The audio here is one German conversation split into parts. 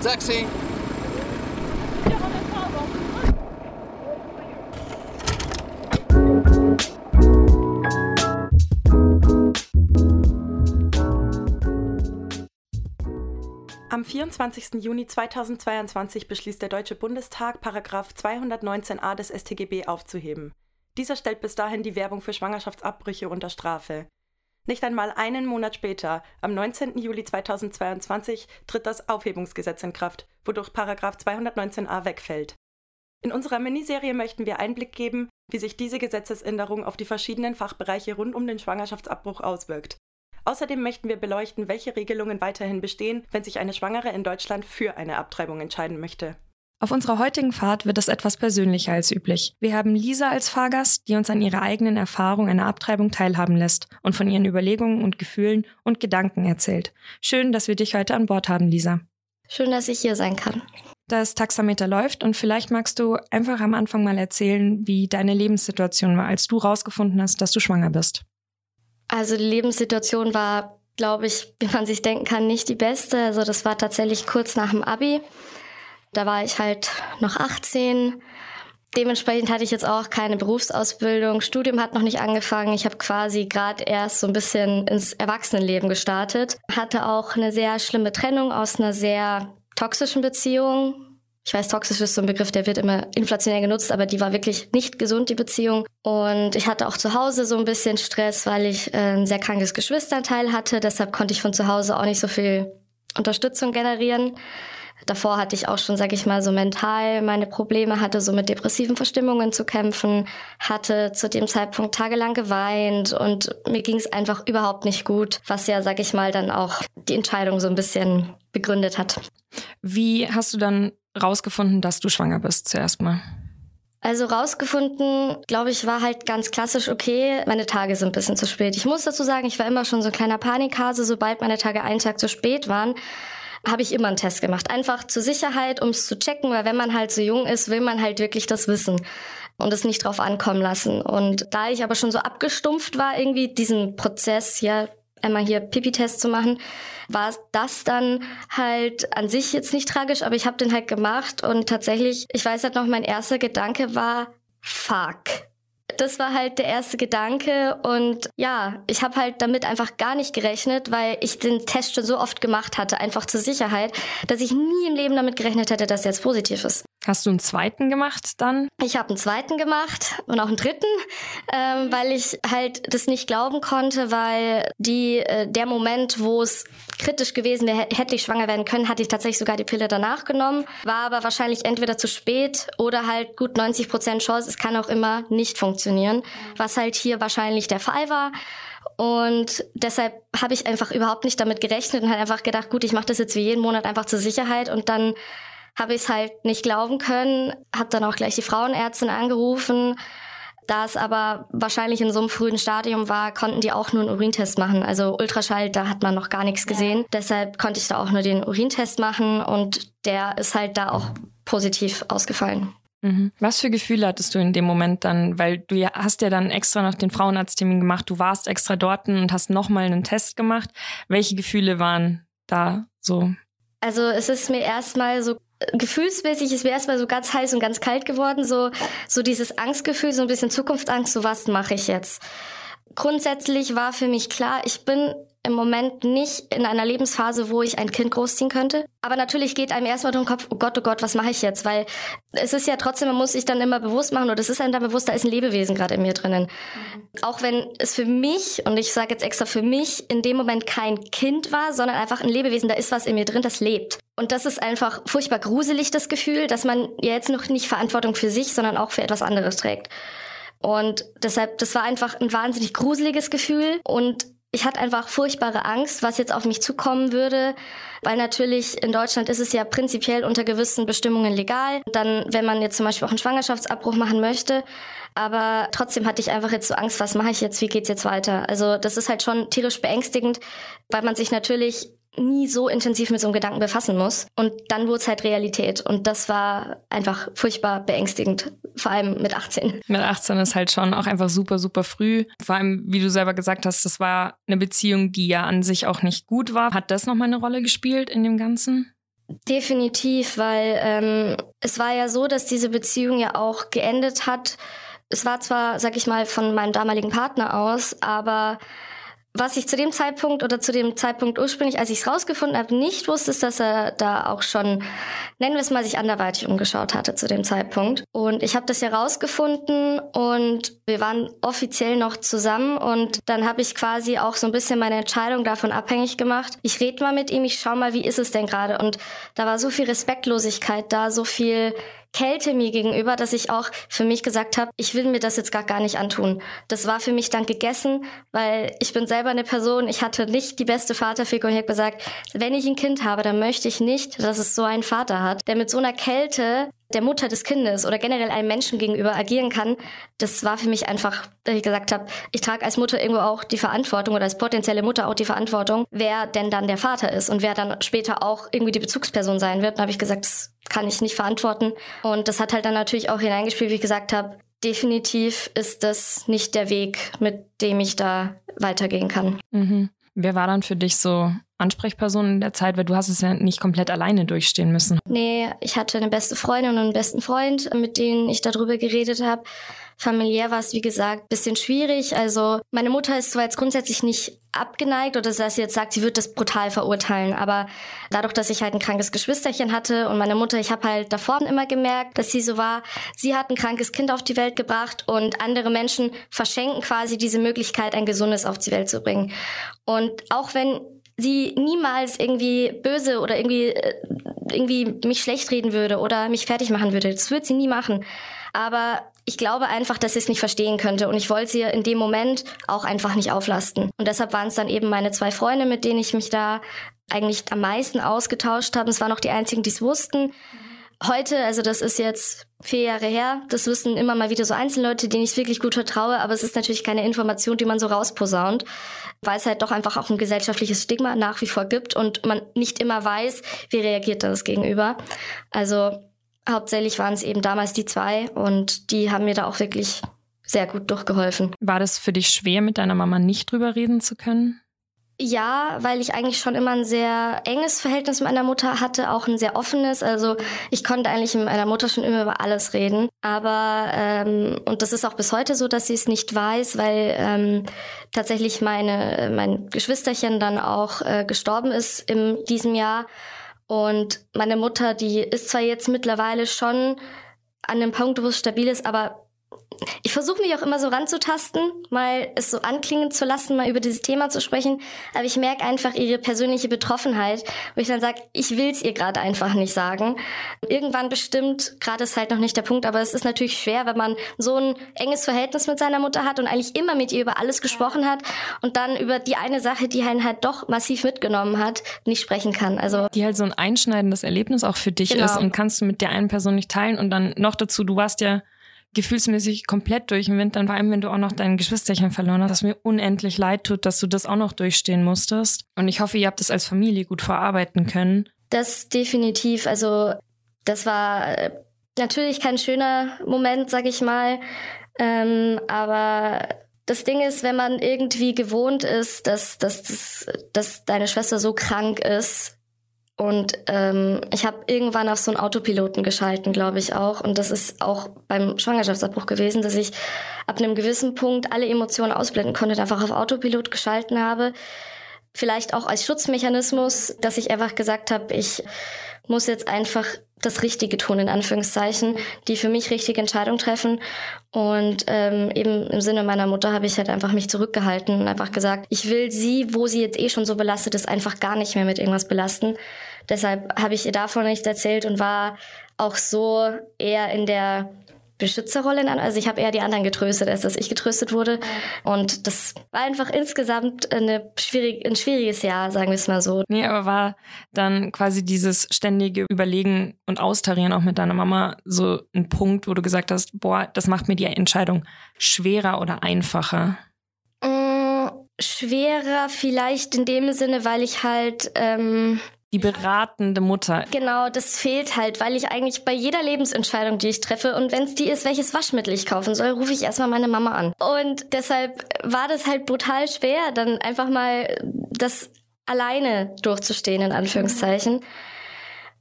Taxi! Am 24. Juni 2022 beschließt der Deutsche Bundestag, Paragraph 219a des StGB aufzuheben. Dieser stellt bis dahin die Werbung für Schwangerschaftsabbrüche unter Strafe. Nicht einmal einen Monat später, am 19. Juli 2022, tritt das Aufhebungsgesetz in Kraft, wodurch Paragraph 219a wegfällt. In unserer Miniserie möchten wir Einblick geben, wie sich diese Gesetzesänderung auf die verschiedenen Fachbereiche rund um den Schwangerschaftsabbruch auswirkt. Außerdem möchten wir beleuchten, welche Regelungen weiterhin bestehen, wenn sich eine Schwangere in Deutschland für eine Abtreibung entscheiden möchte. Auf unserer heutigen Fahrt wird es etwas persönlicher als üblich. Wir haben Lisa als Fahrgast, die uns an ihrer eigenen Erfahrung einer Abtreibung teilhaben lässt und von ihren Überlegungen und Gefühlen und Gedanken erzählt. Schön, dass wir dich heute an Bord haben, Lisa. Schön, dass ich hier sein kann. Das Taxameter läuft und vielleicht magst du einfach am Anfang mal erzählen, wie deine Lebenssituation war, als du rausgefunden hast, dass du schwanger bist. Also die Lebenssituation war, glaube ich, wie man sich denken kann, nicht die beste. Also das war tatsächlich kurz nach dem Abi. Da war ich halt noch 18. Dementsprechend hatte ich jetzt auch keine Berufsausbildung. Studium hat noch nicht angefangen. Ich habe quasi gerade erst so ein bisschen ins Erwachsenenleben gestartet. Hatte auch eine sehr schlimme Trennung aus einer sehr toxischen Beziehung ich weiß, toxisch ist so ein Begriff, der wird immer inflationär genutzt, aber die war wirklich nicht gesund, die Beziehung. Und ich hatte auch zu Hause so ein bisschen Stress, weil ich äh, ein sehr krankes Geschwisterteil hatte. Deshalb konnte ich von zu Hause auch nicht so viel Unterstützung generieren. Davor hatte ich auch schon, sag ich mal, so mental meine Probleme, hatte so mit depressiven Verstimmungen zu kämpfen, hatte zu dem Zeitpunkt tagelang geweint und mir ging es einfach überhaupt nicht gut, was ja, sag ich mal, dann auch die Entscheidung so ein bisschen begründet hat. Wie hast du dann rausgefunden, dass du schwanger bist zuerst mal? Also rausgefunden, glaube ich, war halt ganz klassisch, okay, meine Tage sind ein bisschen zu spät. Ich muss dazu sagen, ich war immer schon so ein kleiner Panikhase. Sobald meine Tage einen Tag zu spät waren, habe ich immer einen Test gemacht. Einfach zur Sicherheit, um es zu checken, weil wenn man halt so jung ist, will man halt wirklich das wissen und es nicht drauf ankommen lassen. Und da ich aber schon so abgestumpft war, irgendwie diesen Prozess, ja, einmal hier Pipi-Test zu machen, war das dann halt an sich jetzt nicht tragisch, aber ich habe den halt gemacht und tatsächlich, ich weiß halt noch, mein erster Gedanke war, fuck. Das war halt der erste Gedanke und ja, ich habe halt damit einfach gar nicht gerechnet, weil ich den Test schon so oft gemacht hatte, einfach zur Sicherheit, dass ich nie im Leben damit gerechnet hätte, dass er jetzt positiv ist. Hast du einen zweiten gemacht dann? Ich habe einen zweiten gemacht und auch einen dritten, ähm, weil ich halt das nicht glauben konnte, weil die äh, der Moment, wo es kritisch gewesen wäre, hätte ich schwanger werden können, hatte ich tatsächlich sogar die Pille danach genommen, war aber wahrscheinlich entweder zu spät oder halt gut 90 Prozent Chance, es kann auch immer nicht funktionieren, was halt hier wahrscheinlich der Fall war. Und deshalb habe ich einfach überhaupt nicht damit gerechnet und halt einfach gedacht, gut, ich mache das jetzt wie jeden Monat einfach zur Sicherheit und dann habe ich es halt nicht glauben können, habe dann auch gleich die Frauenärztin angerufen. Da es aber wahrscheinlich in so einem frühen Stadium war, konnten die auch nur einen Urintest machen. Also Ultraschall, da hat man noch gar nichts gesehen. Ja. Deshalb konnte ich da auch nur den Urintest machen und der ist halt da auch positiv ausgefallen. Mhm. Was für Gefühle hattest du in dem Moment dann? Weil du ja, hast ja dann extra noch den Frauenarzttermin gemacht, du warst extra dort und hast nochmal einen Test gemacht. Welche Gefühle waren da so? Also es ist mir erstmal so gefühlsmäßig ist mir erstmal so ganz heiß und ganz kalt geworden, so, so dieses Angstgefühl, so ein bisschen Zukunftsangst, so was mache ich jetzt? Grundsätzlich war für mich klar, ich bin im Moment nicht in einer Lebensphase, wo ich ein Kind großziehen könnte. Aber natürlich geht einem erstmal durch den Kopf, oh Gott, oh Gott, was mache ich jetzt? Weil es ist ja trotzdem, man muss sich dann immer bewusst machen, oder es ist einem da bewusst, da ist ein Lebewesen gerade in mir drinnen. Mhm. Auch wenn es für mich, und ich sage jetzt extra für mich, in dem Moment kein Kind war, sondern einfach ein Lebewesen, da ist was in mir drin, das lebt. Und das ist einfach furchtbar gruselig, das Gefühl, dass man ja jetzt noch nicht Verantwortung für sich, sondern auch für etwas anderes trägt. Und deshalb, das war einfach ein wahnsinnig gruseliges Gefühl und ich hatte einfach furchtbare Angst, was jetzt auf mich zukommen würde, weil natürlich in Deutschland ist es ja prinzipiell unter gewissen Bestimmungen legal. Dann, wenn man jetzt zum Beispiel auch einen Schwangerschaftsabbruch machen möchte, aber trotzdem hatte ich einfach jetzt so Angst, was mache ich jetzt, wie geht's jetzt weiter? Also das ist halt schon tierisch beängstigend, weil man sich natürlich nie so intensiv mit so einem Gedanken befassen muss. Und dann wurde es halt Realität. Und das war einfach furchtbar beängstigend, vor allem mit 18. Mit 18 ist halt schon auch einfach super, super früh. Vor allem, wie du selber gesagt hast, das war eine Beziehung, die ja an sich auch nicht gut war. Hat das nochmal eine Rolle gespielt in dem Ganzen? Definitiv, weil ähm, es war ja so, dass diese Beziehung ja auch geendet hat. Es war zwar, sag ich mal, von meinem damaligen Partner aus, aber was ich zu dem Zeitpunkt oder zu dem Zeitpunkt ursprünglich, als ich es rausgefunden habe, nicht wusste, ist, dass er da auch schon, nennen wir es mal, sich anderweitig umgeschaut hatte zu dem Zeitpunkt. Und ich habe das ja rausgefunden und wir waren offiziell noch zusammen und dann habe ich quasi auch so ein bisschen meine Entscheidung davon abhängig gemacht. Ich rede mal mit ihm, ich schau mal, wie ist es denn gerade. Und da war so viel Respektlosigkeit da, so viel Kälte mir gegenüber, dass ich auch für mich gesagt habe, ich will mir das jetzt gar, gar nicht antun. Das war für mich dann gegessen, weil ich bin selber eine Person, ich hatte nicht die beste Vaterfigur ich habe gesagt, wenn ich ein Kind habe, dann möchte ich nicht, dass es so einen Vater hat, der mit so einer Kälte der Mutter des Kindes oder generell einem Menschen gegenüber agieren kann, das war für mich einfach, dass ich gesagt habe, ich trage als Mutter irgendwo auch die Verantwortung oder als potenzielle Mutter auch die Verantwortung, wer denn dann der Vater ist und wer dann später auch irgendwie die Bezugsperson sein wird. Da habe ich gesagt, das kann ich nicht verantworten. Und das hat halt dann natürlich auch hineingespielt, wie ich gesagt habe, definitiv ist das nicht der Weg, mit dem ich da weitergehen kann. Mhm. Wer war dann für dich so Ansprechperson in der Zeit, weil du hast es ja nicht komplett alleine durchstehen müssen. Nee, ich hatte eine beste Freundin und einen besten Freund, mit denen ich darüber geredet habe. Familiär war es, wie gesagt, bisschen schwierig. Also meine Mutter ist zwar jetzt grundsätzlich nicht abgeneigt oder dass sie jetzt sagt, sie wird das brutal verurteilen. Aber dadurch, dass ich halt ein krankes Geschwisterchen hatte und meine Mutter, ich habe halt davor immer gemerkt, dass sie so war, sie hat ein krankes Kind auf die Welt gebracht und andere Menschen verschenken quasi diese Möglichkeit, ein gesundes auf die Welt zu bringen. Und auch wenn sie niemals irgendwie böse oder irgendwie, äh, irgendwie mich schlecht reden würde oder mich fertig machen würde. Das würde sie nie machen. Aber ich glaube einfach, dass sie es nicht verstehen könnte und ich wollte sie in dem Moment auch einfach nicht auflasten. Und deshalb waren es dann eben meine zwei Freunde, mit denen ich mich da eigentlich am meisten ausgetauscht habe. Es waren auch die einzigen, die es wussten. Heute, also das ist jetzt vier Jahre her, das wissen immer mal wieder so Einzelleute, denen ich wirklich gut vertraue, aber es ist natürlich keine Information, die man so rausposaunt, weil es halt doch einfach auch ein gesellschaftliches Stigma nach wie vor gibt und man nicht immer weiß, wie reagiert das gegenüber. Also hauptsächlich waren es eben damals die zwei und die haben mir da auch wirklich sehr gut durchgeholfen. War das für dich schwer, mit deiner Mama nicht drüber reden zu können? Ja, weil ich eigentlich schon immer ein sehr enges Verhältnis mit meiner Mutter hatte, auch ein sehr offenes. Also ich konnte eigentlich mit meiner Mutter schon immer über alles reden. Aber, ähm, und das ist auch bis heute so, dass sie es nicht weiß, weil ähm, tatsächlich meine, mein Geschwisterchen dann auch äh, gestorben ist in diesem Jahr. Und meine Mutter, die ist zwar jetzt mittlerweile schon an einem Punkt, wo es stabil ist, aber ich versuche mich auch immer so ranzutasten, mal es so anklingen zu lassen, mal über dieses Thema zu sprechen. Aber ich merke einfach ihre persönliche Betroffenheit, wo ich dann sage, ich will es ihr gerade einfach nicht sagen. Irgendwann bestimmt, gerade ist halt noch nicht der Punkt, aber es ist natürlich schwer, wenn man so ein enges Verhältnis mit seiner Mutter hat und eigentlich immer mit ihr über alles gesprochen hat und dann über die eine Sache, die einen halt doch massiv mitgenommen hat, nicht sprechen kann. Also die halt so ein einschneidendes Erlebnis auch für dich genau. ist und kannst du mit der einen Person nicht teilen und dann noch dazu, du warst ja gefühlsmäßig komplett durch den Wind, dann vor allem, wenn du auch noch dein Geschwisterchen verloren hast, dass mir unendlich leid tut, dass du das auch noch durchstehen musstest. Und ich hoffe, ihr habt das als Familie gut verarbeiten können. Das definitiv. Also das war äh, natürlich kein schöner Moment, sag ich mal. Ähm, aber das Ding ist, wenn man irgendwie gewohnt ist, dass, dass, dass, dass deine Schwester so krank ist, und ähm, ich habe irgendwann auf so einen Autopiloten geschalten, glaube ich auch. Und das ist auch beim Schwangerschaftsabbruch gewesen, dass ich ab einem gewissen Punkt alle Emotionen ausblenden konnte einfach auf Autopilot geschalten habe. Vielleicht auch als Schutzmechanismus, dass ich einfach gesagt habe, ich muss jetzt einfach das Richtige tun, in Anführungszeichen, die für mich richtige Entscheidung treffen. Und ähm, eben im Sinne meiner Mutter habe ich halt einfach mich zurückgehalten und einfach gesagt, ich will sie, wo sie jetzt eh schon so belastet ist, einfach gar nicht mehr mit irgendwas belasten. Deshalb habe ich ihr davon nichts erzählt und war auch so eher in der Beschützerrolle. Also ich habe eher die anderen getröstet, als dass ich getröstet wurde. Und das war einfach insgesamt eine schwierig, ein schwieriges Jahr, sagen wir es mal so. Nee, aber war dann quasi dieses ständige Überlegen und Austarieren auch mit deiner Mama so ein Punkt, wo du gesagt hast, boah, das macht mir die Entscheidung schwerer oder einfacher? Mm, schwerer vielleicht in dem Sinne, weil ich halt... Ähm, die beratende Mutter. Genau, das fehlt halt, weil ich eigentlich bei jeder Lebensentscheidung, die ich treffe, und wenn es die ist, welches Waschmittel ich kaufen soll, rufe ich erstmal meine Mama an. Und deshalb war das halt brutal schwer, dann einfach mal das alleine durchzustehen, in Anführungszeichen.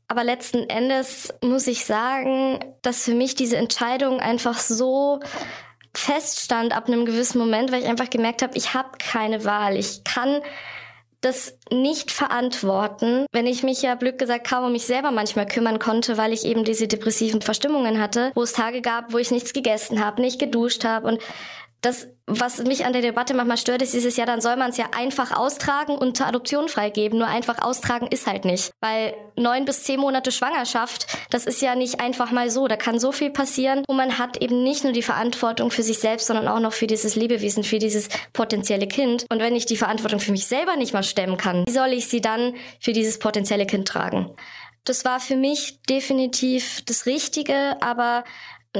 Aber letzten Endes muss ich sagen, dass für mich diese Entscheidung einfach so feststand ab einem gewissen Moment, weil ich einfach gemerkt habe, ich habe keine Wahl. Ich kann das nicht verantworten, wenn ich mich ja blöd gesagt kaum um mich selber manchmal kümmern konnte, weil ich eben diese depressiven Verstimmungen hatte, wo es Tage gab, wo ich nichts gegessen habe, nicht geduscht habe und das, was mich an der Debatte manchmal stört, ist dieses, ja, dann soll man es ja einfach austragen und zur Adoption freigeben. Nur einfach austragen ist halt nicht. Weil neun bis zehn Monate Schwangerschaft, das ist ja nicht einfach mal so. Da kann so viel passieren. Und man hat eben nicht nur die Verantwortung für sich selbst, sondern auch noch für dieses Lebewesen, für dieses potenzielle Kind. Und wenn ich die Verantwortung für mich selber nicht mal stemmen kann, wie soll ich sie dann für dieses potenzielle Kind tragen? Das war für mich definitiv das Richtige, aber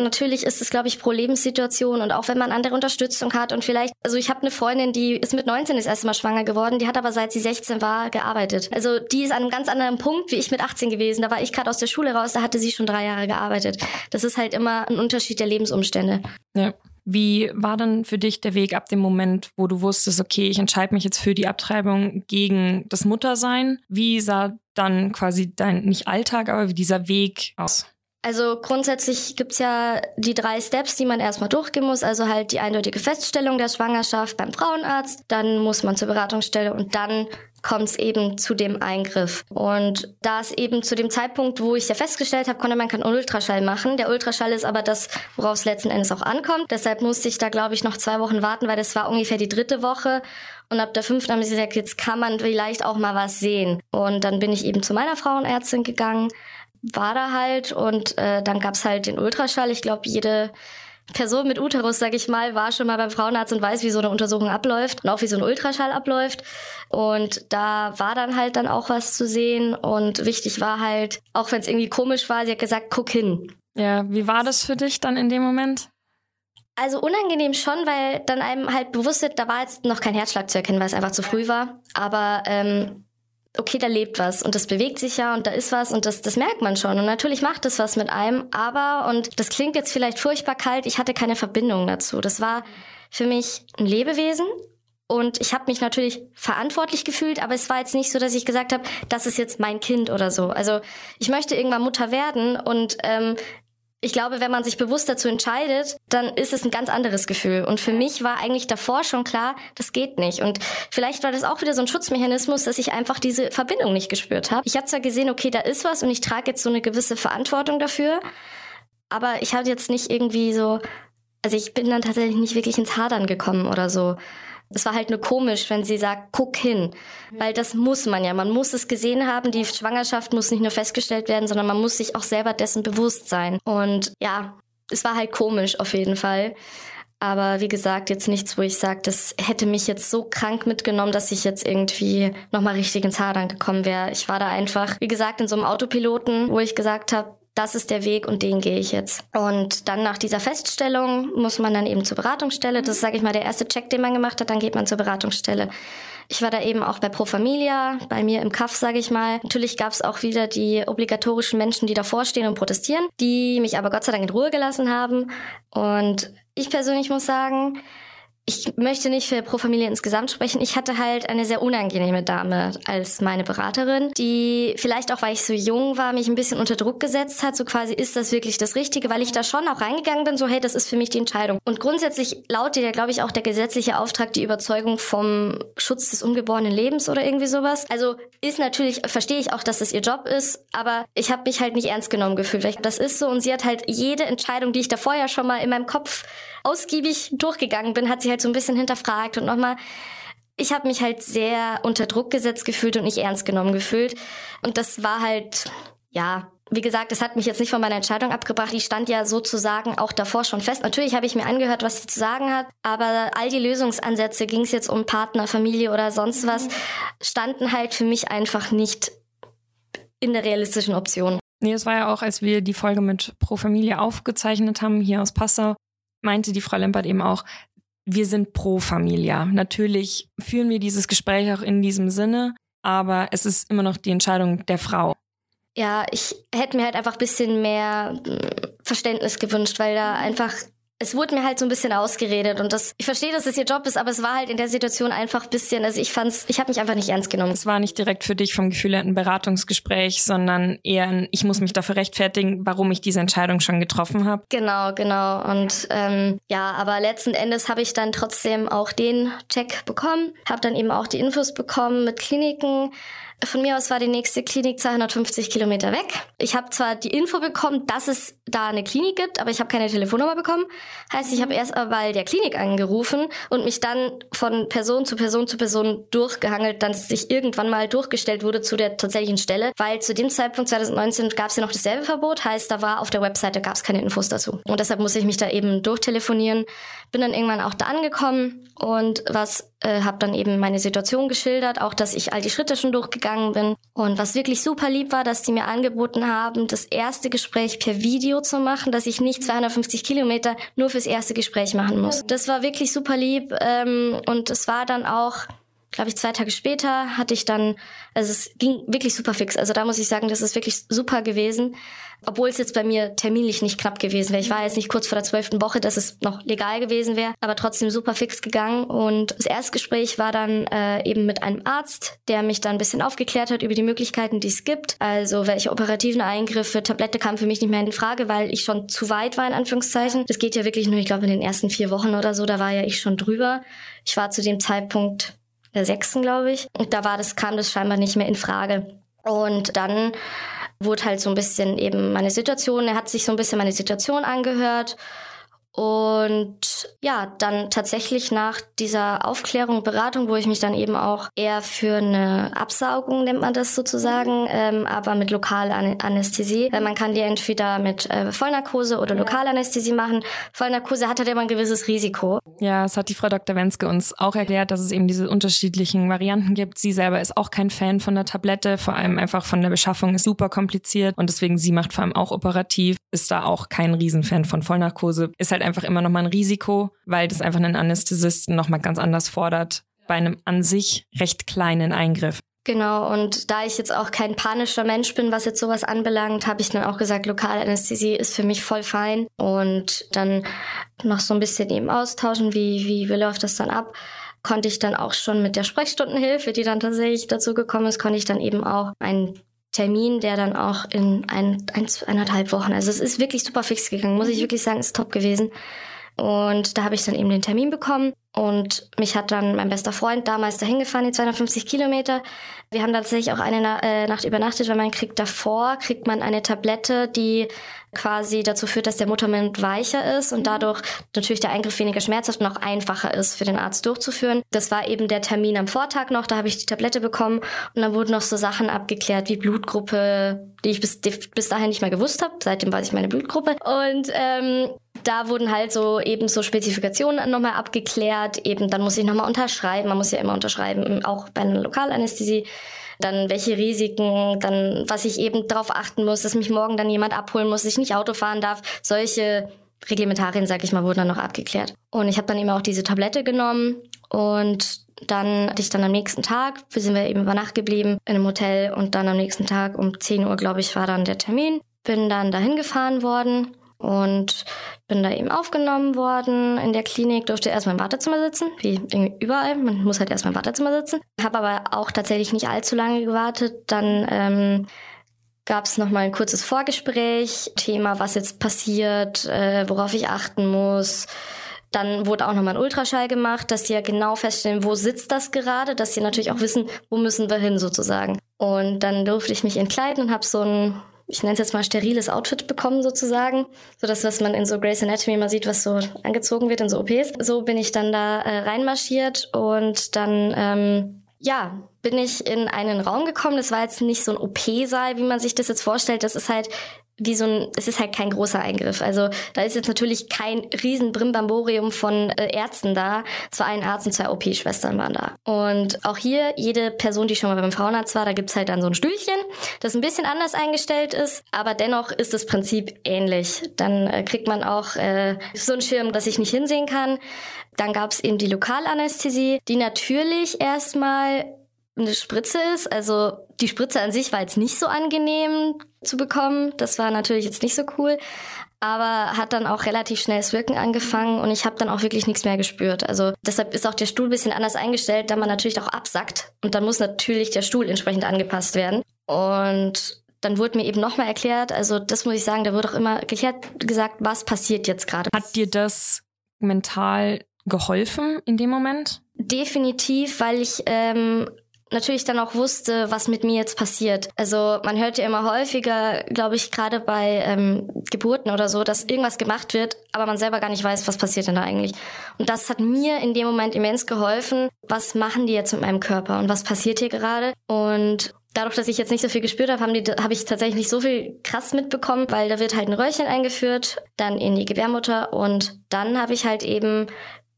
Natürlich ist es, glaube ich, pro Lebenssituation und auch wenn man andere Unterstützung hat und vielleicht, also ich habe eine Freundin, die ist mit 19 das erste Mal schwanger geworden, die hat aber seit sie 16 war gearbeitet. Also die ist an einem ganz anderen Punkt wie ich mit 18 gewesen. Da war ich gerade aus der Schule raus, da hatte sie schon drei Jahre gearbeitet. Das ist halt immer ein Unterschied der Lebensumstände. Ja. Wie war dann für dich der Weg ab dem Moment, wo du wusstest, okay, ich entscheide mich jetzt für die Abtreibung gegen das Muttersein? Wie sah dann quasi dein, nicht Alltag, aber wie dieser Weg aus? Also grundsätzlich gibt's ja die drei Steps, die man erstmal durchgehen muss. Also halt die eindeutige Feststellung der Schwangerschaft beim Frauenarzt, dann muss man zur Beratungsstelle und dann kommt es eben zu dem Eingriff. Und da es eben zu dem Zeitpunkt, wo ich ja festgestellt habe, konnte man keinen Ultraschall machen. Der Ultraschall ist aber das, worauf es letzten Endes auch ankommt. Deshalb musste ich da, glaube ich, noch zwei Wochen warten, weil das war ungefähr die dritte Woche. Und ab der fünften haben sie gesagt, jetzt kann man vielleicht auch mal was sehen. Und dann bin ich eben zu meiner Frauenärztin gegangen war da halt und äh, dann gab's halt den Ultraschall. Ich glaube, jede Person mit Uterus, sag ich mal, war schon mal beim Frauenarzt und weiß, wie so eine Untersuchung abläuft und auch wie so ein Ultraschall abläuft. Und da war dann halt dann auch was zu sehen und wichtig war halt, auch wenn es irgendwie komisch war, sie hat gesagt, guck hin. Ja, wie war das für dich dann in dem Moment? Also unangenehm schon, weil dann einem halt bewusst wird, da war jetzt noch kein Herzschlag zu erkennen, weil es einfach zu früh war. Aber ähm, okay, da lebt was und das bewegt sich ja und da ist was und das, das merkt man schon. Und natürlich macht es was mit einem, aber, und das klingt jetzt vielleicht furchtbar kalt, ich hatte keine Verbindung dazu. Das war für mich ein Lebewesen und ich habe mich natürlich verantwortlich gefühlt, aber es war jetzt nicht so, dass ich gesagt habe, das ist jetzt mein Kind oder so. Also ich möchte irgendwann Mutter werden und ähm, ich glaube, wenn man sich bewusst dazu entscheidet, dann ist es ein ganz anderes Gefühl. Und für mich war eigentlich davor schon klar, das geht nicht. Und vielleicht war das auch wieder so ein Schutzmechanismus, dass ich einfach diese Verbindung nicht gespürt habe. Ich habe zwar gesehen, okay, da ist was und ich trage jetzt so eine gewisse Verantwortung dafür, aber ich habe jetzt nicht irgendwie so, also ich bin dann tatsächlich nicht wirklich ins Hadern gekommen oder so. Es war halt nur komisch, wenn sie sagt, guck hin. Weil das muss man ja. Man muss es gesehen haben. Die Schwangerschaft muss nicht nur festgestellt werden, sondern man muss sich auch selber dessen bewusst sein. Und ja, es war halt komisch auf jeden Fall. Aber wie gesagt, jetzt nichts, wo ich sage, das hätte mich jetzt so krank mitgenommen, dass ich jetzt irgendwie nochmal richtig ins Hadern gekommen wäre. Ich war da einfach, wie gesagt, in so einem Autopiloten, wo ich gesagt habe, das ist der Weg und den gehe ich jetzt. Und dann nach dieser Feststellung muss man dann eben zur Beratungsstelle. Das ist, sage ich mal, der erste Check, den man gemacht hat. Dann geht man zur Beratungsstelle. Ich war da eben auch bei Pro Familia, bei mir im Kaff, sage ich mal. Natürlich gab es auch wieder die obligatorischen Menschen, die davor stehen und protestieren, die mich aber Gott sei Dank in Ruhe gelassen haben. Und ich persönlich muss sagen, ich möchte nicht für Pro Familie insgesamt sprechen. Ich hatte halt eine sehr unangenehme Dame als meine Beraterin, die vielleicht auch, weil ich so jung war, mich ein bisschen unter Druck gesetzt hat. So quasi, ist das wirklich das Richtige? Weil ich da schon auch reingegangen bin, so hey, das ist für mich die Entscheidung. Und grundsätzlich lautet ja, glaube ich, auch der gesetzliche Auftrag die Überzeugung vom Schutz des ungeborenen Lebens oder irgendwie sowas. Also ist natürlich, verstehe ich auch, dass das ihr Job ist, aber ich habe mich halt nicht ernst genommen gefühlt. Das ist so und sie hat halt jede Entscheidung, die ich davor ja schon mal in meinem Kopf ausgiebig durchgegangen bin, hat sie halt so ein bisschen hinterfragt und nochmal ich habe mich halt sehr unter Druck gesetzt gefühlt und nicht ernst genommen gefühlt. Und das war halt, ja, wie gesagt, das hat mich jetzt nicht von meiner Entscheidung abgebracht. Die stand ja sozusagen auch davor schon fest. Natürlich habe ich mir angehört, was sie zu sagen hat, aber all die Lösungsansätze, ging es jetzt um Partner, Familie oder sonst was, standen halt für mich einfach nicht in der realistischen Option. Nee, es war ja auch, als wir die Folge mit Pro Familie aufgezeichnet haben, hier aus Passau, meinte die Frau Lempert eben auch, wir sind pro Familia. Natürlich führen wir dieses Gespräch auch in diesem Sinne, aber es ist immer noch die Entscheidung der Frau. Ja, ich hätte mir halt einfach ein bisschen mehr hm, Verständnis gewünscht, weil da einfach es wurde mir halt so ein bisschen ausgeredet und das, ich verstehe, dass es ihr Job ist, aber es war halt in der Situation einfach ein bisschen, also ich fand's, ich habe mich einfach nicht ernst genommen. Es war nicht direkt für dich vom Gefühl her ein Beratungsgespräch, sondern eher ein, ich muss mich dafür rechtfertigen, warum ich diese Entscheidung schon getroffen habe. Genau, genau. Und ähm, ja, aber letzten Endes habe ich dann trotzdem auch den Check bekommen, habe dann eben auch die Infos bekommen mit Kliniken, von mir aus war die nächste Klinik 250 Kilometer weg. Ich habe zwar die Info bekommen, dass es da eine Klinik gibt, aber ich habe keine Telefonnummer bekommen. Heißt, ich habe erst bei der Klinik angerufen und mich dann von Person zu Person zu Person durchgehangelt, dass sich irgendwann mal durchgestellt wurde zu der tatsächlichen Stelle, weil zu dem Zeitpunkt 2019 gab es ja noch dasselbe Verbot, heißt, da war auf der Webseite gab es keine Infos dazu. Und deshalb muss ich mich da eben durchtelefonieren. Bin dann irgendwann auch da angekommen und was äh, habe dann eben meine Situation geschildert, auch dass ich all die Schritte schon durchgegangen bin. Und was wirklich super lieb war, dass die mir angeboten haben, das erste Gespräch per Video zu machen, dass ich nicht 250 Kilometer nur fürs erste Gespräch machen muss. Das war wirklich super lieb ähm, und es war dann auch glaube ich, zwei Tage später hatte ich dann, also es ging wirklich super fix. Also da muss ich sagen, das ist wirklich super gewesen. Obwohl es jetzt bei mir terminlich nicht knapp gewesen wäre. Ich war jetzt nicht kurz vor der zwölften Woche, dass es noch legal gewesen wäre, aber trotzdem super fix gegangen. Und das Erstgespräch war dann äh, eben mit einem Arzt, der mich dann ein bisschen aufgeklärt hat über die Möglichkeiten, die es gibt. Also welche operativen Eingriffe, Tablette kam für mich nicht mehr in Frage, weil ich schon zu weit war, in Anführungszeichen. Das geht ja wirklich nur, ich glaube, in den ersten vier Wochen oder so, da war ja ich schon drüber. Ich war zu dem Zeitpunkt der sechsten, glaube ich. Und da war das, kam das scheinbar nicht mehr in Frage. Und dann wurde halt so ein bisschen eben meine Situation, er hat sich so ein bisschen meine Situation angehört und ja, dann tatsächlich nach dieser Aufklärung, Beratung, wo ich mich dann eben auch eher für eine Absaugung, nennt man das sozusagen, ähm, aber mit Lokalanästhesie. Äh, man kann die entweder mit äh, Vollnarkose oder Lokalanästhesie machen. Vollnarkose hat halt immer ein gewisses Risiko. Ja, es hat die Frau Dr. Wenske uns auch erklärt, dass es eben diese unterschiedlichen Varianten gibt. Sie selber ist auch kein Fan von der Tablette, vor allem einfach von der Beschaffung ist super kompliziert und deswegen sie macht vor allem auch operativ, ist da auch kein Riesenfan von Vollnarkose. Ist halt einfach immer noch mal ein Risiko, weil das einfach einen Anästhesisten noch mal ganz anders fordert bei einem an sich recht kleinen Eingriff. Genau, und da ich jetzt auch kein panischer Mensch bin, was jetzt sowas anbelangt, habe ich dann auch gesagt, Lokalanästhesie ist für mich voll fein. Und dann noch so ein bisschen eben austauschen, wie, wie, wie läuft das dann ab konnte ich dann auch schon mit der Sprechstundenhilfe, die dann tatsächlich dazu gekommen ist, konnte ich dann eben auch einen Termin, der dann auch in ein, ein, eineinhalb Wochen, also es ist wirklich super fix gegangen, muss ich mhm. wirklich sagen, ist top gewesen. Und da habe ich dann eben den Termin bekommen und mich hat dann mein bester Freund damals dahin gefahren, die 250 Kilometer. Wir haben tatsächlich auch eine Na äh, Nacht übernachtet, weil man kriegt davor, kriegt man eine Tablette, die quasi dazu führt, dass der Muttermund weicher ist und dadurch natürlich der Eingriff weniger schmerzhaft und auch einfacher ist für den Arzt durchzuführen. Das war eben der Termin am Vortag noch, da habe ich die Tablette bekommen und dann wurden noch so Sachen abgeklärt wie Blutgruppe, die ich bis, bis dahin nicht mehr gewusst habe. Seitdem weiß ich meine Blutgruppe. Und ähm, da wurden halt so eben so Spezifikationen nochmal abgeklärt. Eben, dann muss ich nochmal unterschreiben. Man muss ja immer unterschreiben, auch bei einer Lokalanästhesie. Dann welche Risiken, dann was ich eben darauf achten muss, dass mich morgen dann jemand abholen muss, dass ich nicht Auto fahren darf. Solche Reglementarien, sag ich mal, wurden dann noch abgeklärt. Und ich habe dann eben auch diese Tablette genommen und dann hatte ich dann am nächsten Tag, wir sind wir eben über Nacht geblieben in einem Hotel und dann am nächsten Tag um 10 Uhr, glaube ich, war dann der Termin. Bin dann dahin gefahren worden und bin da eben aufgenommen worden in der Klinik, durfte erstmal im Wartezimmer sitzen, wie überall. Man muss halt erstmal im Wartezimmer sitzen. Habe aber auch tatsächlich nicht allzu lange gewartet. Dann ähm, gab es nochmal ein kurzes Vorgespräch, Thema, was jetzt passiert, äh, worauf ich achten muss. Dann wurde auch nochmal ein Ultraschall gemacht, dass sie ja genau feststellen, wo sitzt das gerade, dass sie natürlich auch wissen, wo müssen wir hin sozusagen. Und dann durfte ich mich entkleiden und habe so ein ich nenne es jetzt mal steriles Outfit bekommen sozusagen, so das was man in so Grey's Anatomy mal sieht, was so angezogen wird in so OPs. So bin ich dann da äh, reinmarschiert und dann ähm, ja bin ich in einen Raum gekommen. Das war jetzt nicht so ein OP-Saal, wie man sich das jetzt vorstellt. Das ist halt wie so ein, es ist halt kein großer Eingriff. Also da ist jetzt natürlich kein riesen Brimbamborium von äh, Ärzten da. Es war ein Arzt und zwei OP-Schwestern waren da. Und auch hier, jede Person, die schon mal beim Frauenarzt war, da gibt's halt dann so ein Stühlchen, das ein bisschen anders eingestellt ist, aber dennoch ist das Prinzip ähnlich. Dann äh, kriegt man auch äh, so einen Schirm, dass ich nicht hinsehen kann. Dann gab's eben die Lokalanästhesie, die natürlich erstmal eine Spritze ist. Also die Spritze an sich war jetzt nicht so angenehm zu bekommen. Das war natürlich jetzt nicht so cool. aber hat dann auch relativ schnell das Wirken angefangen und ich habe dann auch wirklich nichts mehr gespürt. Also deshalb ist auch der Stuhl ein bisschen anders eingestellt, da man natürlich auch absackt und dann muss natürlich der Stuhl entsprechend angepasst werden. Und dann wurde mir eben nochmal erklärt, also das muss ich sagen, da wurde auch immer geklärt, gesagt, was passiert jetzt gerade. Hat dir das mental geholfen in dem Moment? Definitiv, weil ich ähm, natürlich dann auch wusste, was mit mir jetzt passiert. Also man hört ja immer häufiger, glaube ich, gerade bei ähm, Geburten oder so, dass irgendwas gemacht wird, aber man selber gar nicht weiß, was passiert denn da eigentlich. Und das hat mir in dem Moment immens geholfen. Was machen die jetzt mit meinem Körper und was passiert hier gerade? Und dadurch, dass ich jetzt nicht so viel gespürt habe, habe hab ich tatsächlich nicht so viel krass mitbekommen, weil da wird halt ein Röhrchen eingeführt, dann in die Gebärmutter und dann habe ich halt eben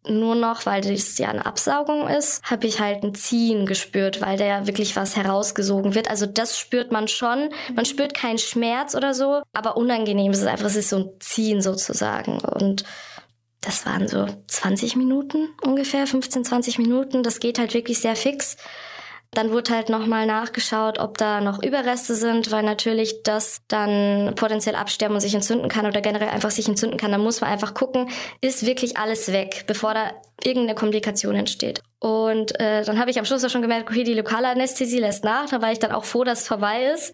nur noch, weil das ja eine Absaugung ist, habe ich halt ein Ziehen gespürt, weil da ja wirklich was herausgesogen wird. Also das spürt man schon. Man spürt keinen Schmerz oder so, aber unangenehm ist es einfach, es ist so ein Ziehen sozusagen. Und das waren so 20 Minuten ungefähr, 15, 20 Minuten. Das geht halt wirklich sehr fix. Dann wurde halt nochmal nachgeschaut, ob da noch Überreste sind, weil natürlich das dann potenziell absterben und sich entzünden kann oder generell einfach sich entzünden kann. Da muss man einfach gucken, ist wirklich alles weg, bevor da irgendeine Komplikation entsteht. Und äh, dann habe ich am Schluss auch schon gemerkt, okay, die lokale Anästhesie lässt nach. Da war ich dann auch froh, dass es vorbei ist.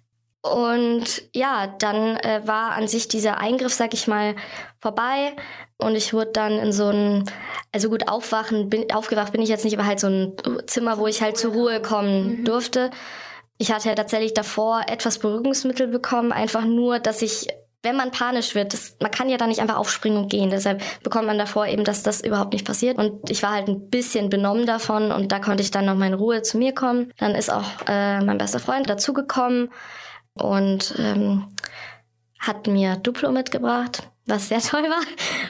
Und ja, dann äh, war an sich dieser Eingriff, sag ich mal, vorbei. Und ich wurde dann in so ein, also gut, aufwachen, bin, aufgewacht bin ich jetzt nicht, aber halt so ein Zimmer, wo ich halt zur Ruhe kommen mhm. durfte. Ich hatte ja tatsächlich davor etwas Beruhigungsmittel bekommen, einfach nur, dass ich, wenn man panisch wird, das, man kann ja da nicht einfach aufspringen und gehen. Deshalb bekommt man davor eben, dass das überhaupt nicht passiert. Und ich war halt ein bisschen benommen davon und da konnte ich dann noch mal in Ruhe zu mir kommen. Dann ist auch äh, mein bester Freund dazugekommen und ähm, hat mir Duplo mitgebracht, was sehr toll war,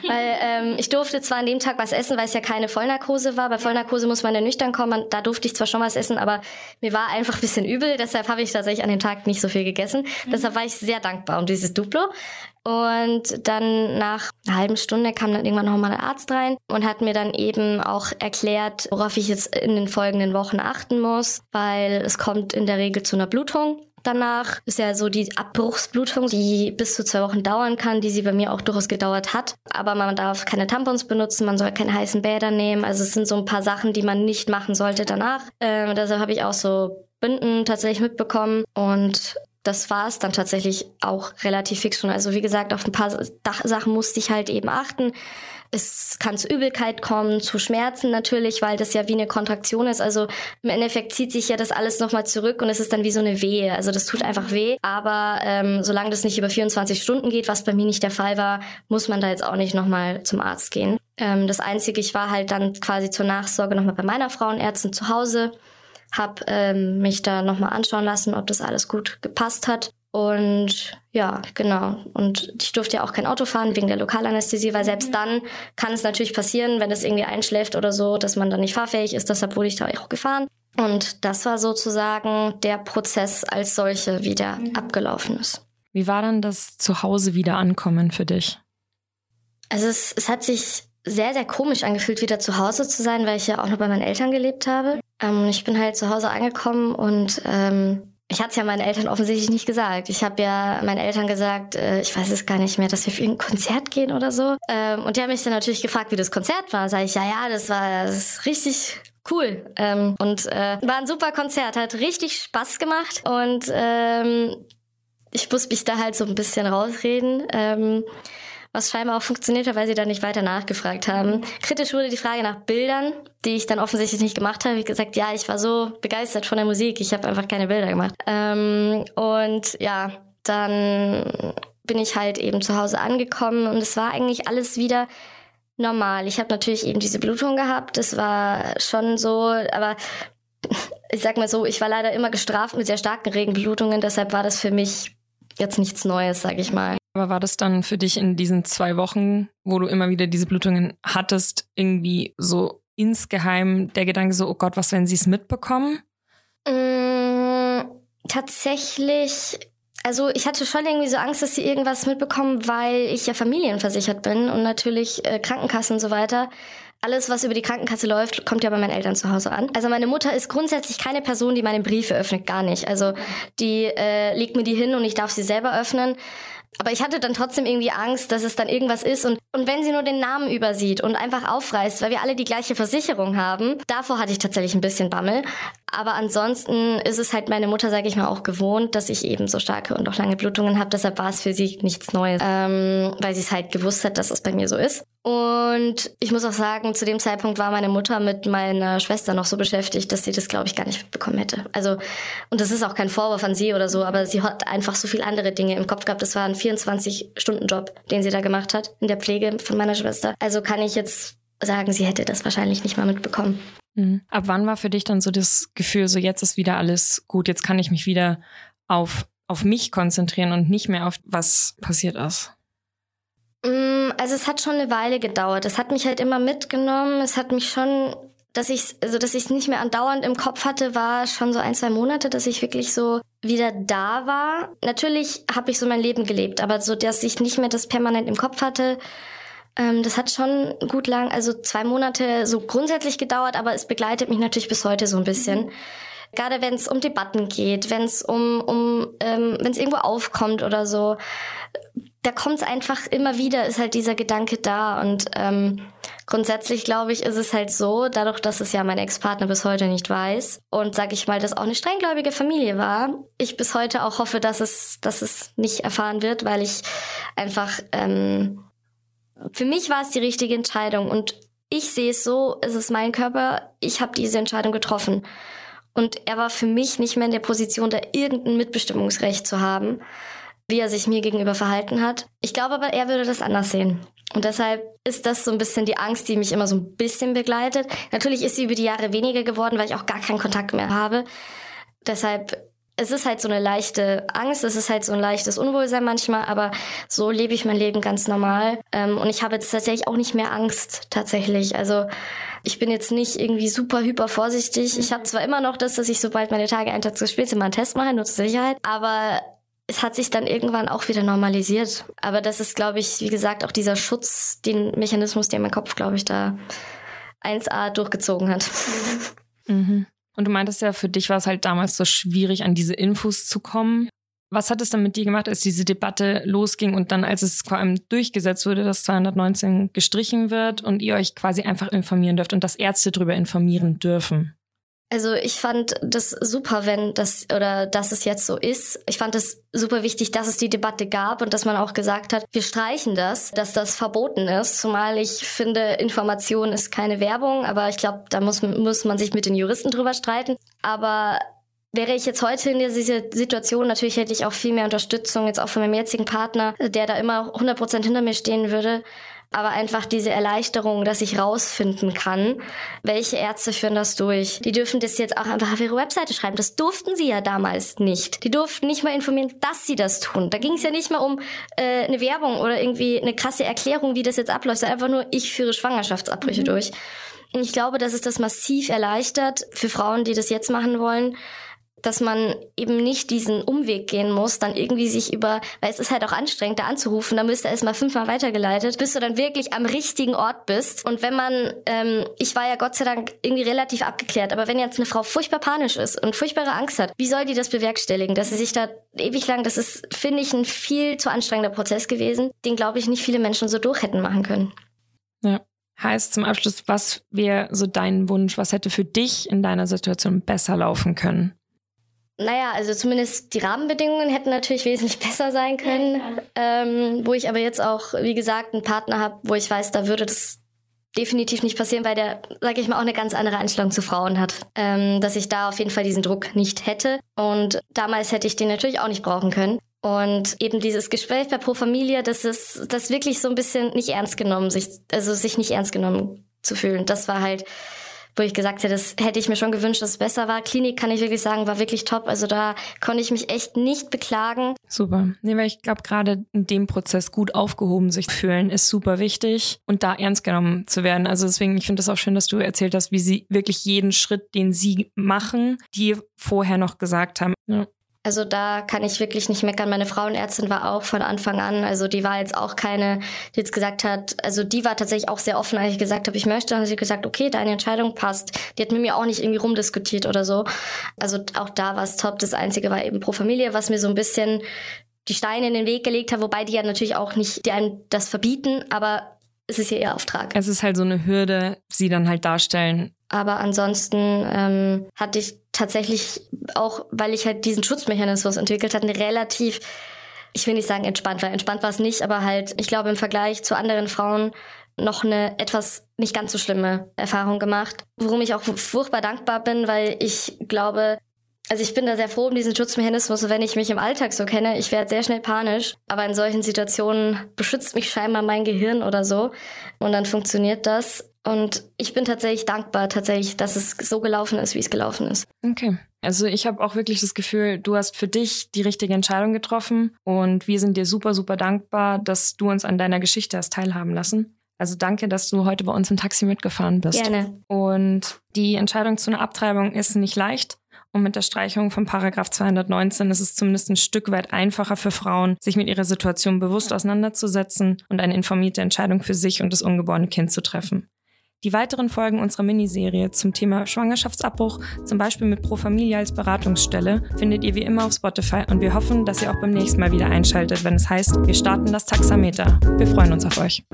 weil ähm, ich durfte zwar an dem Tag was essen, weil es ja keine Vollnarkose war. Bei Vollnarkose muss man ja nüchtern kommen, da durfte ich zwar schon was essen, aber mir war einfach ein bisschen übel, deshalb habe ich tatsächlich an dem Tag nicht so viel gegessen. Mhm. Deshalb war ich sehr dankbar um dieses Duplo. Und dann nach einer halben Stunde kam dann irgendwann nochmal der Arzt rein und hat mir dann eben auch erklärt, worauf ich jetzt in den folgenden Wochen achten muss, weil es kommt in der Regel zu einer Blutung danach. Ist ja so die Abbruchsblutung, die bis zu zwei Wochen dauern kann, die sie bei mir auch durchaus gedauert hat. Aber man darf keine Tampons benutzen, man soll keine heißen Bäder nehmen. Also es sind so ein paar Sachen, die man nicht machen sollte danach. Ähm, deshalb habe ich auch so Binden tatsächlich mitbekommen und das war es dann tatsächlich auch relativ fix schon. Also wie gesagt, auf ein paar Sachen musste ich halt eben achten. Es kann zu Übelkeit kommen, zu Schmerzen natürlich, weil das ja wie eine Kontraktion ist. Also im Endeffekt zieht sich ja das alles nochmal zurück und es ist dann wie so eine Wehe. Also das tut einfach weh. Aber ähm, solange das nicht über 24 Stunden geht, was bei mir nicht der Fall war, muss man da jetzt auch nicht nochmal zum Arzt gehen. Ähm, das Einzige, ich war halt dann quasi zur Nachsorge nochmal bei meiner Frauenärztin zu Hause habe ähm, mich da nochmal anschauen lassen, ob das alles gut gepasst hat. Und ja, genau. Und ich durfte ja auch kein Auto fahren wegen der Lokalanästhesie, weil selbst dann kann es natürlich passieren, wenn es irgendwie einschläft oder so, dass man dann nicht fahrfähig ist. Deshalb wurde ich da auch gefahren. Und das war sozusagen der Prozess als solche, wie der mhm. abgelaufen ist. Wie war dann das Zuhause wieder ankommen für dich? Also es, es hat sich sehr, sehr komisch angefühlt, wieder zu Hause zu sein, weil ich ja auch noch bei meinen Eltern gelebt habe. Ähm, ich bin halt zu Hause angekommen und ähm, ich hatte es ja meinen Eltern offensichtlich nicht gesagt. Ich habe ja meinen Eltern gesagt, äh, ich weiß es gar nicht mehr, dass wir für ein Konzert gehen oder so. Ähm, und die haben mich dann natürlich gefragt, wie das Konzert war. Sag ich, ja, ja, das war das ist richtig cool. Ähm, und äh, war ein super Konzert, hat richtig Spaß gemacht. Und ähm, ich muss mich da halt so ein bisschen rausreden. Ähm, was scheinbar auch funktioniert hat, weil sie dann nicht weiter nachgefragt haben. Kritisch wurde die Frage nach Bildern, die ich dann offensichtlich nicht gemacht habe. Ich gesagt, ja, ich war so begeistert von der Musik, ich habe einfach keine Bilder gemacht. Ähm, und ja, dann bin ich halt eben zu Hause angekommen und es war eigentlich alles wieder normal. Ich habe natürlich eben diese Blutung gehabt, das war schon so, aber ich sag mal so, ich war leider immer gestraft mit sehr starken Regenblutungen, deshalb war das für mich jetzt nichts Neues, sag ich mal. Aber war das dann für dich in diesen zwei Wochen, wo du immer wieder diese Blutungen hattest, irgendwie so insgeheim der Gedanke so, oh Gott, was, wenn sie es mitbekommen? Mm, tatsächlich, also ich hatte schon irgendwie so Angst, dass sie irgendwas mitbekommen, weil ich ja familienversichert bin und natürlich äh, Krankenkassen und so weiter. Alles, was über die Krankenkasse läuft, kommt ja bei meinen Eltern zu Hause an. Also meine Mutter ist grundsätzlich keine Person, die meine Briefe öffnet, gar nicht. Also die äh, legt mir die hin und ich darf sie selber öffnen. Aber ich hatte dann trotzdem irgendwie Angst, dass es dann irgendwas ist. Und, und wenn sie nur den Namen übersieht und einfach aufreißt, weil wir alle die gleiche Versicherung haben, davor hatte ich tatsächlich ein bisschen Bammel. Aber ansonsten ist es halt meine Mutter, sage ich mal, auch gewohnt, dass ich eben so starke und auch lange Blutungen habe. Deshalb war es für sie nichts Neues, ähm, weil sie es halt gewusst hat, dass es bei mir so ist. Und ich muss auch sagen, zu dem Zeitpunkt war meine Mutter mit meiner Schwester noch so beschäftigt, dass sie das, glaube ich, gar nicht bekommen hätte. Also, und das ist auch kein Vorwurf an sie oder so, aber sie hat einfach so viele andere Dinge im Kopf gehabt. Das war ein 24-Stunden-Job, den sie da gemacht hat in der Pflege von meiner Schwester. Also kann ich jetzt sagen, sie hätte das wahrscheinlich nicht mal mitbekommen. Mhm. Ab wann war für dich dann so das Gefühl, so jetzt ist wieder alles gut, jetzt kann ich mich wieder auf, auf mich konzentrieren und nicht mehr auf was passiert ist? Mm, also es hat schon eine Weile gedauert. Es hat mich halt immer mitgenommen. Es hat mich schon, dass ich, also dass ich es nicht mehr andauernd im Kopf hatte, war schon so ein zwei Monate, dass ich wirklich so wieder da war. Natürlich habe ich so mein Leben gelebt, aber so, dass ich nicht mehr das permanent im Kopf hatte. Ähm, das hat schon gut lang, also zwei Monate so grundsätzlich gedauert, aber es begleitet mich natürlich bis heute so ein bisschen. Mhm. Gerade wenn es um Debatten geht, wenn es um, um ähm, wenn es irgendwo aufkommt oder so, da kommt es einfach immer wieder, ist halt dieser Gedanke da. Und ähm, grundsätzlich glaube ich, ist es halt so, dadurch, dass es ja mein Ex-Partner bis heute nicht weiß und sage ich mal, dass auch eine strenggläubige Familie war, ich bis heute auch hoffe, dass es, dass es nicht erfahren wird, weil ich einfach ähm, für mich war es die richtige Entscheidung und ich sehe es so, es ist mein Körper, ich habe diese Entscheidung getroffen. Und er war für mich nicht mehr in der Position, da irgendein Mitbestimmungsrecht zu haben wie er sich mir gegenüber verhalten hat. Ich glaube aber, er würde das anders sehen. Und deshalb ist das so ein bisschen die Angst, die mich immer so ein bisschen begleitet. Natürlich ist sie über die Jahre weniger geworden, weil ich auch gar keinen Kontakt mehr habe. Deshalb, es ist halt so eine leichte Angst, es ist halt so ein leichtes Unwohlsein manchmal, aber so lebe ich mein Leben ganz normal. Ähm, und ich habe jetzt tatsächlich auch nicht mehr Angst, tatsächlich. Also ich bin jetzt nicht irgendwie super hyper vorsichtig. Ich habe zwar immer noch das, dass ich sobald meine Tage einen Tag zu spät sind, mal einen Test mache, nur zur Sicherheit, aber es hat sich dann irgendwann auch wieder normalisiert. Aber das ist, glaube ich, wie gesagt, auch dieser Schutz, den Mechanismus, der mein Kopf, glaube ich, da 1a durchgezogen hat. Mhm. Und du meintest ja, für dich war es halt damals so schwierig, an diese Infos zu kommen. Was hat es dann mit dir gemacht, als diese Debatte losging und dann, als es vor allem durchgesetzt wurde, dass 219 gestrichen wird und ihr euch quasi einfach informieren dürft und dass Ärzte darüber informieren dürfen? Also ich fand das super, wenn das oder dass es jetzt so ist. Ich fand es super wichtig, dass es die Debatte gab und dass man auch gesagt hat, wir streichen das, dass das verboten ist. Zumal ich finde, Information ist keine Werbung, aber ich glaube, da muss, muss man sich mit den Juristen drüber streiten. Aber Wäre ich jetzt heute in dieser Situation, natürlich hätte ich auch viel mehr Unterstützung, jetzt auch von meinem jetzigen Partner, der da immer 100% hinter mir stehen würde aber einfach diese Erleichterung, dass ich rausfinden kann, welche Ärzte führen das durch. Die dürfen das jetzt auch einfach auf ihre Webseite schreiben. Das durften sie ja damals nicht. Die durften nicht mal informieren, dass sie das tun. Da ging es ja nicht mal um äh, eine Werbung oder irgendwie eine krasse Erklärung, wie das jetzt abläuft. Einfach nur, ich führe Schwangerschaftsabbrüche mhm. durch. Und ich glaube, dass es das massiv erleichtert für Frauen, die das jetzt machen wollen, dass man eben nicht diesen Umweg gehen muss, dann irgendwie sich über, weil es ist halt auch anstrengend, da anzurufen, dann bist du erstmal fünfmal weitergeleitet, bis du dann wirklich am richtigen Ort bist. Und wenn man, ähm, ich war ja Gott sei Dank irgendwie relativ abgeklärt, aber wenn jetzt eine Frau furchtbar panisch ist und furchtbare Angst hat, wie soll die das bewerkstelligen? Dass sie sich da ewig lang, das ist, finde ich, ein viel zu anstrengender Prozess gewesen, den, glaube ich, nicht viele Menschen so durch hätten machen können. Ja. Heißt zum Abschluss, was wäre so dein Wunsch? Was hätte für dich in deiner Situation besser laufen können? Naja, also zumindest die Rahmenbedingungen hätten natürlich wesentlich besser sein können. Ähm, wo ich aber jetzt auch, wie gesagt, einen Partner habe, wo ich weiß, da würde das definitiv nicht passieren, weil der, sage ich mal, auch eine ganz andere Einstellung zu Frauen hat. Ähm, dass ich da auf jeden Fall diesen Druck nicht hätte. Und damals hätte ich den natürlich auch nicht brauchen können. Und eben dieses Gespräch bei Pro Familia, das ist das wirklich so ein bisschen nicht ernst genommen, sich, also sich nicht ernst genommen zu fühlen. Das war halt wo ich gesagt hätte, das hätte ich mir schon gewünscht, dass es besser war. Klinik kann ich wirklich sagen, war wirklich top. Also da konnte ich mich echt nicht beklagen. Super. Nee, weil ich glaube, gerade in dem Prozess gut aufgehoben sich fühlen, ist super wichtig und da ernst genommen zu werden. Also deswegen, ich finde es auch schön, dass du erzählt hast, wie sie wirklich jeden Schritt, den sie machen, die vorher noch gesagt haben. Ja. Also da kann ich wirklich nicht meckern. Meine Frauenärztin war auch von Anfang an, also die war jetzt auch keine, die jetzt gesagt hat, also die war tatsächlich auch sehr offen, als ich gesagt habe, ich möchte, dann hat sie gesagt, okay, deine Entscheidung passt. Die hat mit mir auch nicht irgendwie rumdiskutiert oder so. Also auch da war es top. Das Einzige war eben pro Familie, was mir so ein bisschen die Steine in den Weg gelegt hat, wobei die ja natürlich auch nicht die einem das verbieten, aber es ist ja ihr Auftrag. Es ist halt so eine Hürde, sie dann halt darstellen. Aber ansonsten ähm, hatte ich tatsächlich auch, weil ich halt diesen Schutzmechanismus entwickelt hatte, relativ, ich will nicht sagen entspannt, weil entspannt war es nicht, aber halt, ich glaube im Vergleich zu anderen Frauen noch eine etwas nicht ganz so schlimme Erfahrung gemacht, worum ich auch furchtbar dankbar bin, weil ich glaube, also ich bin da sehr froh um diesen Schutzmechanismus. Wenn ich mich im Alltag so kenne, ich werde sehr schnell panisch. Aber in solchen Situationen beschützt mich scheinbar mein Gehirn oder so. Und dann funktioniert das. Und ich bin tatsächlich dankbar, tatsächlich, dass es so gelaufen ist, wie es gelaufen ist. Okay. Also ich habe auch wirklich das Gefühl, du hast für dich die richtige Entscheidung getroffen. Und wir sind dir super, super dankbar, dass du uns an deiner Geschichte hast teilhaben lassen. Also danke, dass du heute bei uns im Taxi mitgefahren bist. Gerne. Und die Entscheidung zu einer Abtreibung ist nicht leicht. Und mit der Streichung von Paragraph 219 ist es zumindest ein Stück weit einfacher für Frauen, sich mit ihrer Situation bewusst auseinanderzusetzen und eine informierte Entscheidung für sich und das ungeborene Kind zu treffen. Die weiteren Folgen unserer Miniserie zum Thema Schwangerschaftsabbruch, zum Beispiel mit Pro Familia als Beratungsstelle, findet ihr wie immer auf Spotify und wir hoffen, dass ihr auch beim nächsten Mal wieder einschaltet, wenn es heißt, wir starten das Taxameter. Wir freuen uns auf euch.